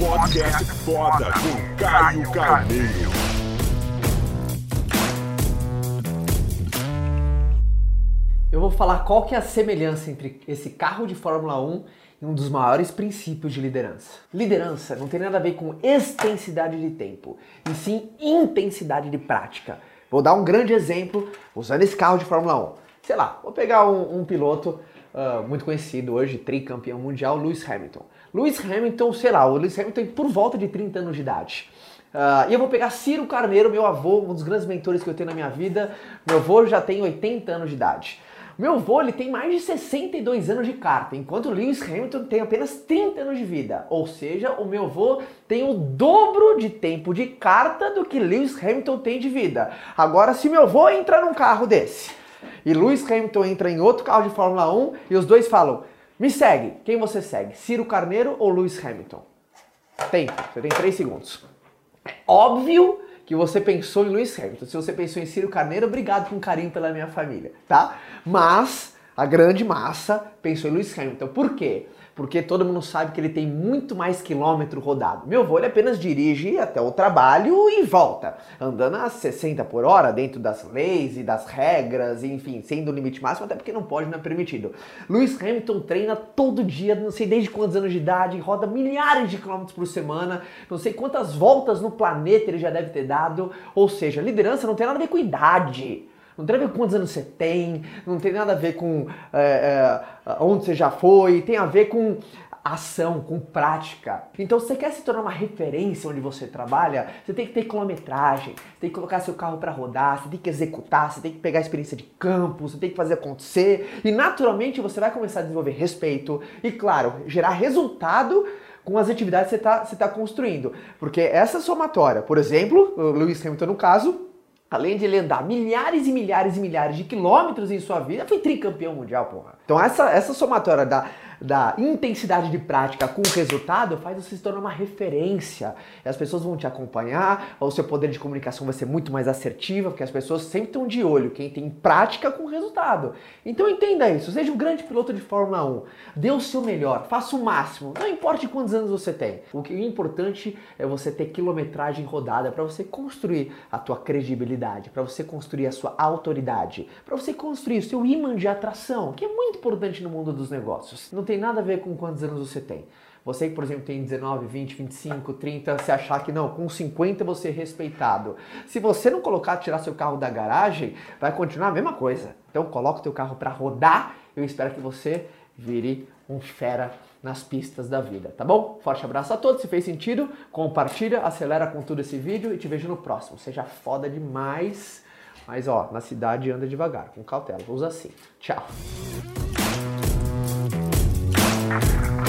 Podcast foda com Caio Carneiro. Eu vou falar qual que é a semelhança entre esse carro de Fórmula 1 e um dos maiores princípios de liderança. Liderança não tem nada a ver com extensidade de tempo, e sim intensidade de prática. Vou dar um grande exemplo usando esse carro de Fórmula 1. Sei lá, vou pegar um, um piloto uh, muito conhecido hoje, tricampeão mundial, Lewis Hamilton. Lewis Hamilton, sei lá, o Lewis Hamilton por volta de 30 anos de idade. Uh, e eu vou pegar Ciro Carneiro, meu avô, um dos grandes mentores que eu tenho na minha vida. Meu avô já tem 80 anos de idade. Meu avô ele tem mais de 62 anos de carta, enquanto Lewis Hamilton tem apenas 30 anos de vida. Ou seja, o meu avô tem o dobro de tempo de carta do que Lewis Hamilton tem de vida. Agora, se meu avô entrar num carro desse e Lewis Hamilton entra em outro carro de Fórmula 1 e os dois falam: Me segue, quem você segue? Ciro Carneiro ou Lewis Hamilton? Tempo, você tem 3 segundos. É óbvio que você pensou em Lewis Hamilton. Se você pensou em Ciro Carneiro, obrigado com carinho pela minha família, tá? Mas a grande massa pensou em Lewis Hamilton. Por quê? porque todo mundo sabe que ele tem muito mais quilômetro rodado. Meu avô ele apenas dirige até o trabalho e volta, andando a 60 por hora dentro das leis e das regras, enfim, sendo o limite máximo, até porque não pode, não é permitido. Lewis Hamilton treina todo dia, não sei desde quantos anos de idade, roda milhares de quilômetros por semana, não sei quantas voltas no planeta ele já deve ter dado, ou seja, liderança não tem nada a ver com idade. Não tem a ver com quantos anos você tem, não tem nada a ver com é, é, onde você já foi, tem a ver com ação, com prática. Então, se você quer se tornar uma referência onde você trabalha, você tem que ter quilometragem, tem que colocar seu carro para rodar, você tem que executar, você tem que pegar a experiência de campo, você tem que fazer acontecer e naturalmente você vai começar a desenvolver respeito e, claro, gerar resultado com as atividades que você está tá construindo. Porque essa somatória, por exemplo, o Lewis Hamilton no caso, além de ele andar milhares e milhares e milhares de quilômetros em sua vida, foi tricampeão mundial, porra. Então essa, essa somatória da da intensidade de prática com o resultado faz você se tornar uma referência. As pessoas vão te acompanhar, o seu poder de comunicação vai ser muito mais assertivo, porque as pessoas sempre estão de olho quem tem prática com resultado. Então entenda isso, seja um grande piloto de Fórmula 1, dê o seu melhor, faça o máximo, não importa quantos anos você tem. O que é importante é você ter quilometragem rodada para você construir a tua credibilidade, para você construir a sua autoridade, para você construir o seu imã de atração, que é muito importante no mundo dos negócios. Não tem nada a ver com quantos anos você tem. Você que, por exemplo, tem 19, 20, 25, 30, se achar que não, com 50 você é respeitado. Se você não colocar, tirar seu carro da garagem, vai continuar a mesma coisa. Então coloca o teu carro para rodar. Eu espero que você vire um fera nas pistas da vida, tá bom? Forte abraço a todos. Se fez sentido, compartilha, acelera com tudo esse vídeo e te vejo no próximo. Seja foda demais. Mas ó, na cidade anda devagar, com cautela. Usa assim. Tchau.